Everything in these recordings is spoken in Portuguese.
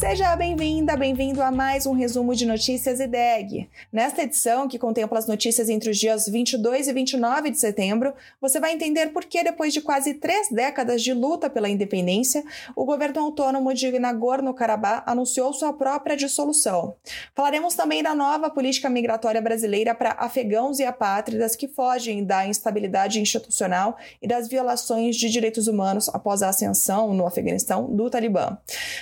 Seja bem-vinda, bem-vindo a mais um resumo de notícias IDEG. Nesta edição, que contempla as notícias entre os dias 22 e 29 de setembro, você vai entender por que, depois de quase três décadas de luta pela independência, o governo autônomo de Nagorno-Karabakh anunciou sua própria dissolução. Falaremos também da nova política migratória brasileira para afegãos e apátridas que fogem da instabilidade institucional e das violações de direitos humanos após a ascensão no Afeganistão do Talibã.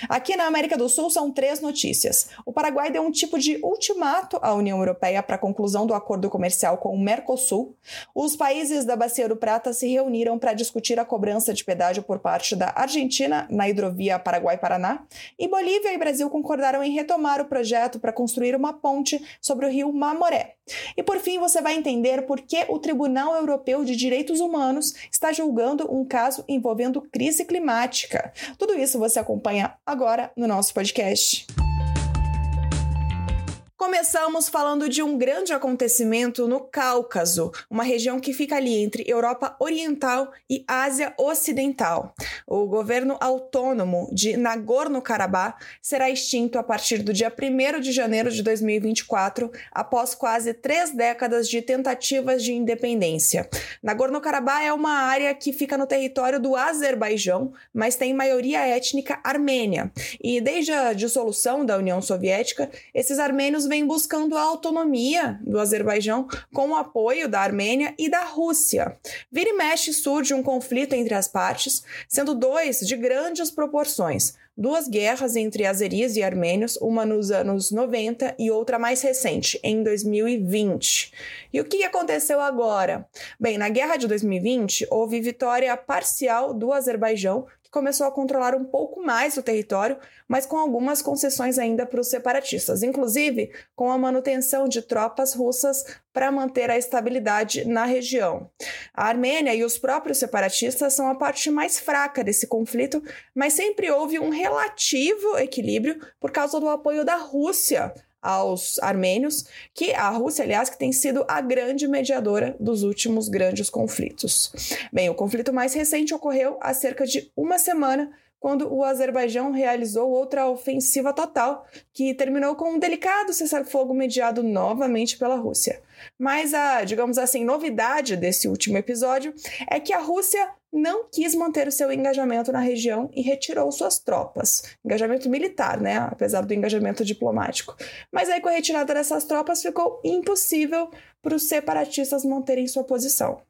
Aqui na América do Sul são três notícias. O Paraguai deu um tipo de ultimato à União Europeia para a conclusão do acordo comercial com o Mercosul. Os países da Bacia do Prata se reuniram para discutir a cobrança de pedágio por parte da Argentina na hidrovia Paraguai-Paraná. E Bolívia e Brasil concordaram em retomar o projeto para construir uma ponte sobre o rio Mamoré. E por fim, você vai entender por que o Tribunal Europeu de Direitos Humanos está julgando um caso envolvendo crise climática. Tudo isso você acompanha agora no nosso podcast. Começamos falando de um grande acontecimento no Cáucaso, uma região que fica ali entre Europa Oriental e Ásia Ocidental. O governo autônomo de Nagorno-Karabakh será extinto a partir do dia 1 de janeiro de 2024, após quase três décadas de tentativas de independência. Nagorno-Karabakh é uma área que fica no território do Azerbaijão, mas tem maioria étnica armênia. E desde a dissolução da União Soviética, esses armênios vem buscando a autonomia do Azerbaijão com o apoio da Armênia e da Rússia. Vira e mexe surge um conflito entre as partes, sendo dois de grandes proporções. Duas guerras entre azeris e armênios, uma nos anos 90 e outra mais recente, em 2020. E o que aconteceu agora? Bem, na guerra de 2020, houve vitória parcial do Azerbaijão que começou a controlar um pouco mais o território, mas com algumas concessões ainda para os separatistas, inclusive com a manutenção de tropas russas para manter a estabilidade na região. A Armênia e os próprios separatistas são a parte mais fraca desse conflito, mas sempre houve um relativo equilíbrio por causa do apoio da Rússia aos armênios, que a Rússia, aliás, que tem sido a grande mediadora dos últimos grandes conflitos. Bem, o conflito mais recente ocorreu há cerca de uma semana, quando o Azerbaijão realizou outra ofensiva total, que terminou com um delicado cessar-fogo mediado novamente pela Rússia. Mas a, digamos assim, novidade desse último episódio é que a Rússia não quis manter o seu engajamento na região e retirou suas tropas. Engajamento militar, né? Apesar do engajamento diplomático. Mas aí, com a retirada dessas tropas, ficou impossível para os separatistas manterem sua posição.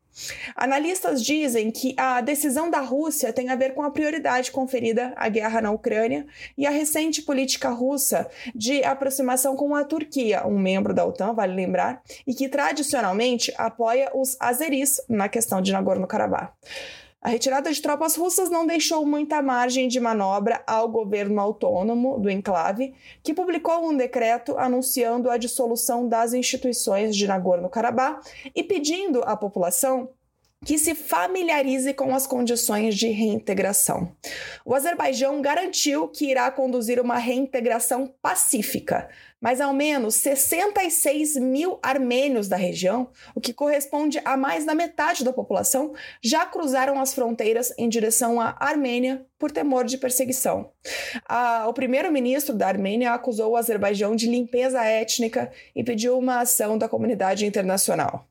Analistas dizem que a decisão da Rússia tem a ver com a prioridade conferida à guerra na Ucrânia e a recente política russa de aproximação com a Turquia, um membro da OTAN, vale lembrar, e que tradicionalmente apoia os azeris na questão de Nagorno-Karabakh. A retirada de tropas russas não deixou muita margem de manobra ao governo autônomo do enclave, que publicou um decreto anunciando a dissolução das instituições de Nagorno-Karabakh e pedindo à população que se familiarize com as condições de reintegração. O Azerbaijão garantiu que irá conduzir uma reintegração pacífica, mas ao menos 66 mil armênios da região, o que corresponde a mais da metade da população, já cruzaram as fronteiras em direção à Armênia por temor de perseguição. o primeiro-ministro da Armênia acusou o Azerbaijão de limpeza étnica e pediu uma ação da comunidade internacional.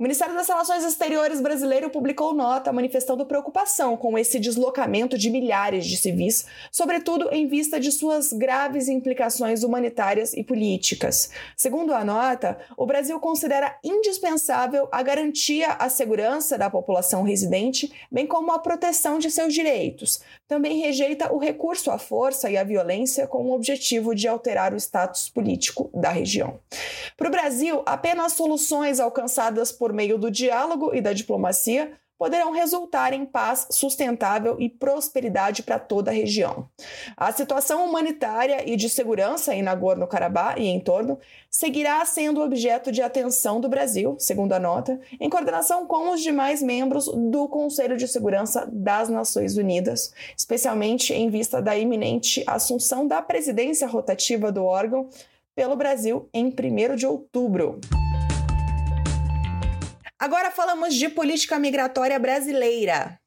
O Ministério das Relações Exteriores brasileiro publicou nota manifestando preocupação com esse deslocamento de milhares de civis, sobretudo em vista de suas graves implicações humanitárias e políticas. Segundo a nota, o Brasil considera indispensável a garantia à segurança da população residente, bem como a proteção de seus direitos. Também rejeita o recurso à força e à violência com o objetivo de alterar o status político da região. Para o Brasil, apenas soluções alcançadas por meio do diálogo e da diplomacia, poderão resultar em paz sustentável e prosperidade para toda a região. A situação humanitária e de segurança em Nagorno-Karabakh e em torno seguirá sendo objeto de atenção do Brasil, segundo a nota, em coordenação com os demais membros do Conselho de Segurança das Nações Unidas, especialmente em vista da iminente assunção da presidência rotativa do órgão pelo Brasil em 1 de outubro. Agora falamos de política migratória brasileira.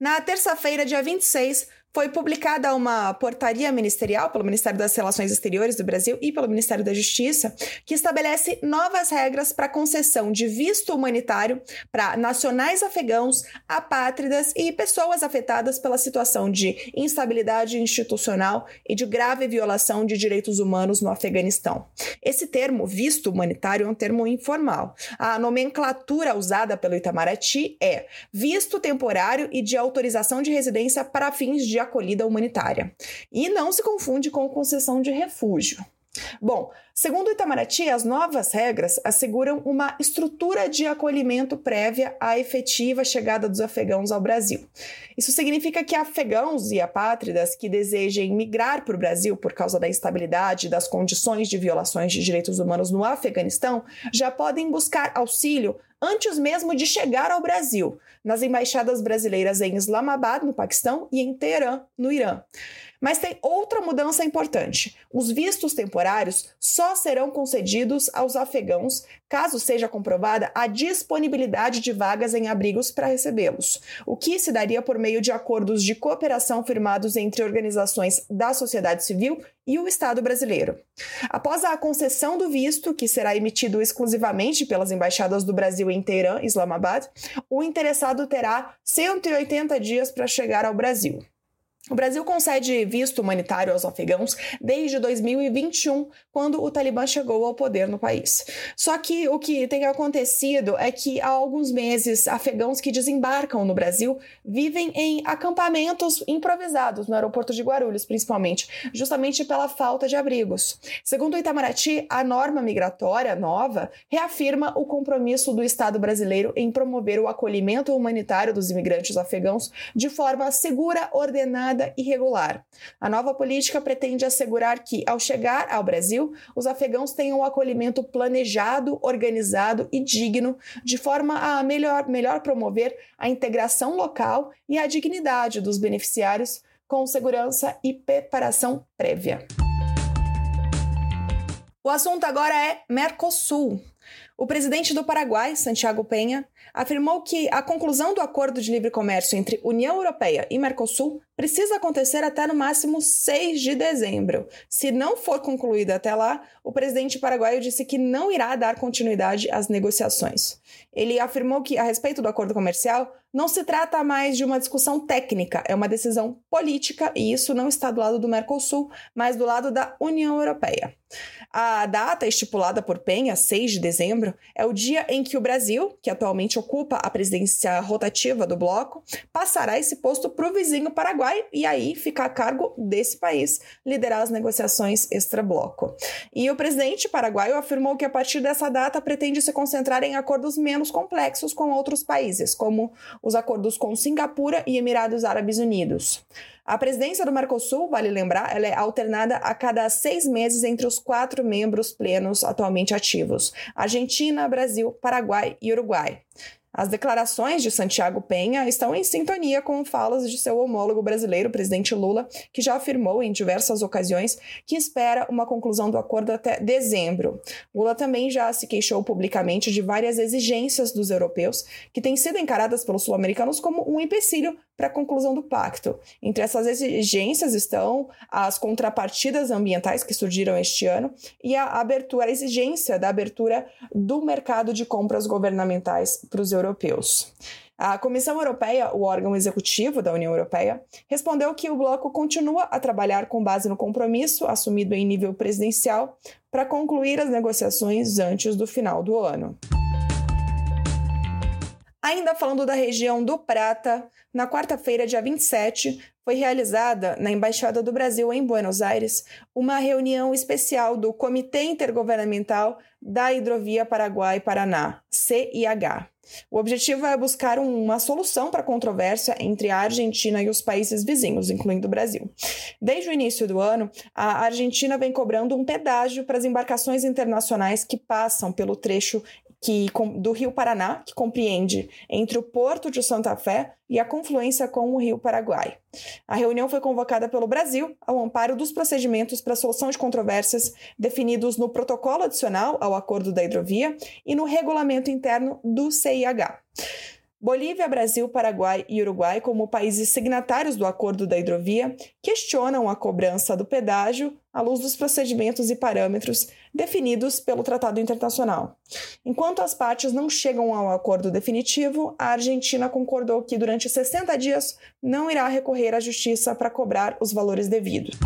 Na terça-feira, dia 26, foi publicada uma portaria ministerial pelo Ministério das Relações Exteriores do Brasil e pelo Ministério da Justiça que estabelece novas regras para concessão de visto humanitário para nacionais afegãos, apátridas e pessoas afetadas pela situação de instabilidade institucional e de grave violação de direitos humanos no Afeganistão. Esse termo, visto humanitário, é um termo informal. A nomenclatura usada pelo Itamaraty é visto temporário e de autorização de residência para fins de acolhida humanitária. E não se confunde com concessão de refúgio. Bom, segundo o Itamaraty, as novas regras asseguram uma estrutura de acolhimento prévia à efetiva chegada dos afegãos ao Brasil. Isso significa que afegãos e apátridas que desejem migrar para o Brasil por causa da instabilidade e das condições de violações de direitos humanos no Afeganistão já podem buscar auxílio antes mesmo de chegar ao Brasil, nas embaixadas brasileiras em Islamabad, no Paquistão, e em Teherã, no Irã. Mas tem outra mudança importante. Os vistos temporários só serão concedidos aos afegãos caso seja comprovada a disponibilidade de vagas em abrigos para recebê-los, o que se daria por meio de acordos de cooperação firmados entre organizações da sociedade civil e o Estado brasileiro. Após a concessão do visto, que será emitido exclusivamente pelas embaixadas do Brasil em Teherã, Islamabad, o interessado terá 180 dias para chegar ao Brasil. O Brasil concede visto humanitário aos afegãos desde 2021, quando o Talibã chegou ao poder no país. Só que o que tem acontecido é que há alguns meses, afegãos que desembarcam no Brasil vivem em acampamentos improvisados, no aeroporto de Guarulhos, principalmente, justamente pela falta de abrigos. Segundo o Itamaraty, a norma migratória nova reafirma o compromisso do Estado brasileiro em promover o acolhimento humanitário dos imigrantes afegãos de forma segura, ordenada ordenada e regular. A nova política pretende assegurar que, ao chegar ao Brasil, os afegãos tenham um acolhimento planejado, organizado e digno, de forma a melhor, melhor promover a integração local e a dignidade dos beneficiários com segurança e preparação prévia. O assunto agora é Mercosul. O presidente do Paraguai, Santiago Penha, afirmou que a conclusão do acordo de livre comércio entre União Europeia e Mercosul precisa acontecer até no máximo 6 de dezembro. Se não for concluída até lá, o presidente paraguaio disse que não irá dar continuidade às negociações. Ele afirmou que, a respeito do acordo comercial, não se trata mais de uma discussão técnica, é uma decisão política e isso não está do lado do Mercosul, mas do lado da União Europeia. A data estipulada por Penha, 6 de dezembro, é o dia em que o Brasil, que atualmente ocupa a presidência rotativa do bloco, passará esse posto para o vizinho Paraguai e aí ficar a cargo desse país liderar as negociações extra-bloco. E o presidente paraguaio afirmou que a partir dessa data pretende se concentrar em acordos menos complexos com outros países, como os acordos com Singapura e Emirados Árabes Unidos. A presidência do Mercosul, vale lembrar, ela é alternada a cada seis meses entre os quatro membros plenos atualmente ativos: Argentina, Brasil, Paraguai e Uruguai. As declarações de Santiago Penha estão em sintonia com falas de seu homólogo brasileiro, presidente Lula, que já afirmou em diversas ocasiões que espera uma conclusão do acordo até dezembro. Lula também já se queixou publicamente de várias exigências dos europeus, que têm sido encaradas pelos sul-americanos como um empecilho para a conclusão do pacto. Entre essas exigências estão as contrapartidas ambientais que surgiram este ano e a abertura, a exigência da abertura do mercado de compras governamentais para os europeus. A Comissão Europeia, o órgão executivo da União Europeia, respondeu que o bloco continua a trabalhar com base no compromisso assumido em nível presidencial para concluir as negociações antes do final do ano. Ainda falando da região do Prata, na quarta-feira, dia 27, foi realizada na Embaixada do Brasil em Buenos Aires uma reunião especial do Comitê Intergovernamental da Hidrovia Paraguai-Paraná, CIH. O objetivo é buscar uma solução para a controvérsia entre a Argentina e os países vizinhos, incluindo o Brasil. Desde o início do ano, a Argentina vem cobrando um pedágio para as embarcações internacionais que passam pelo trecho que, do Rio Paraná, que compreende entre o Porto de Santa Fé e a confluência com o Rio Paraguai. A reunião foi convocada pelo Brasil ao amparo dos procedimentos para solução de controvérsias definidos no protocolo adicional ao acordo da hidrovia e no regulamento interno do CIH. Bolívia, Brasil, Paraguai e Uruguai, como países signatários do acordo da hidrovia, questionam a cobrança do pedágio à luz dos procedimentos e parâmetros definidos pelo Tratado Internacional. Enquanto as partes não chegam ao acordo definitivo, a Argentina concordou que durante 60 dias não irá recorrer à justiça para cobrar os valores devidos.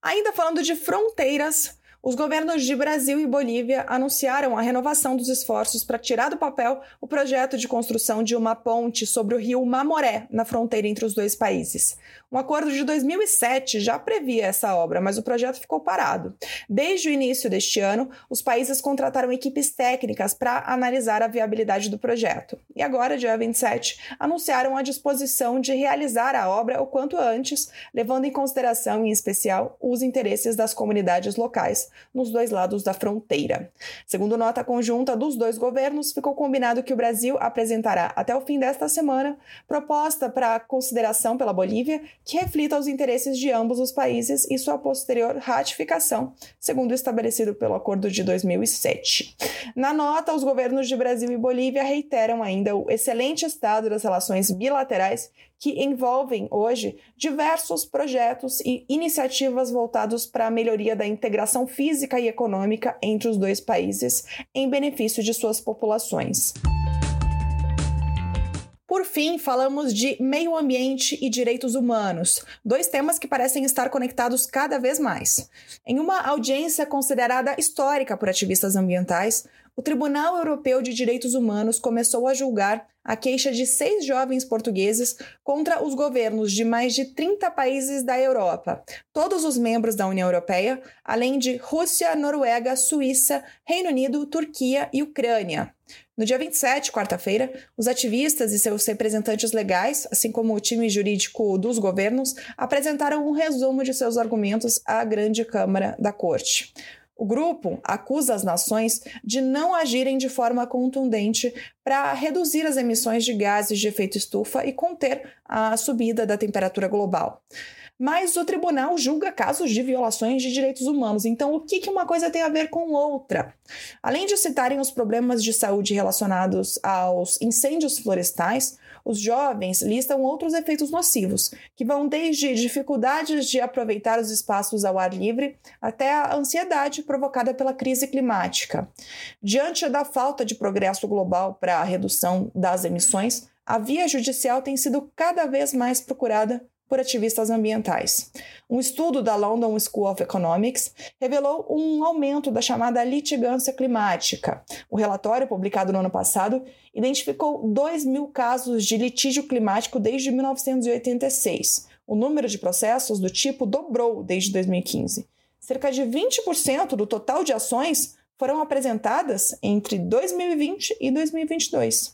Ainda falando de fronteiras, os governos de Brasil e Bolívia anunciaram a renovação dos esforços para tirar do papel o projeto de construção de uma ponte sobre o rio Mamoré, na fronteira entre os dois países. Um acordo de 2007 já previa essa obra, mas o projeto ficou parado. Desde o início deste ano, os países contrataram equipes técnicas para analisar a viabilidade do projeto. E agora, dia 27, anunciaram a disposição de realizar a obra o quanto antes, levando em consideração, em especial, os interesses das comunidades locais nos dois lados da fronteira. Segundo nota conjunta dos dois governos, ficou combinado que o Brasil apresentará até o fim desta semana proposta para consideração pela Bolívia que reflita os interesses de ambos os países e sua posterior ratificação, segundo estabelecido pelo acordo de 2007. Na nota, os governos de Brasil e Bolívia reiteram ainda o excelente estado das relações bilaterais que envolvem hoje diversos projetos e iniciativas voltados para a melhoria da integração física e econômica entre os dois países, em benefício de suas populações. Por fim, falamos de meio ambiente e direitos humanos, dois temas que parecem estar conectados cada vez mais. Em uma audiência considerada histórica por ativistas ambientais, o Tribunal Europeu de Direitos Humanos começou a julgar a queixa de seis jovens portugueses contra os governos de mais de 30 países da Europa, todos os membros da União Europeia, além de Rússia, Noruega, Suíça, Reino Unido, Turquia e Ucrânia. No dia 27, quarta-feira, os ativistas e seus representantes legais, assim como o time jurídico dos governos, apresentaram um resumo de seus argumentos à Grande Câmara da Corte. O grupo acusa as nações de não agirem de forma contundente para reduzir as emissões de gases de efeito estufa e conter a subida da temperatura global. Mas o tribunal julga casos de violações de direitos humanos. Então, o que, uma coisa tem a ver com outra? Além de citarem os problemas de saúde relacionados aos incêndios florestais, os jovens listam outros efeitos nocivos, que vão desde dificuldades de aproveitar os espaços ao ar livre até a ansiedade provocada pela crise climática. Diante da falta de progresso global para a redução das emissões, a via judicial tem sido cada vez mais procurada por ativistas ambientais. Um estudo da London School of Economics revelou um aumento da chamada litigância climática. O relatório, publicado no ano passado, identificou 2 mil casos de litígio climático desde 1986. O número de processos do tipo dobrou desde 2015. Cerca de 20% do total de ações foram apresentadas entre 2020 e 2022.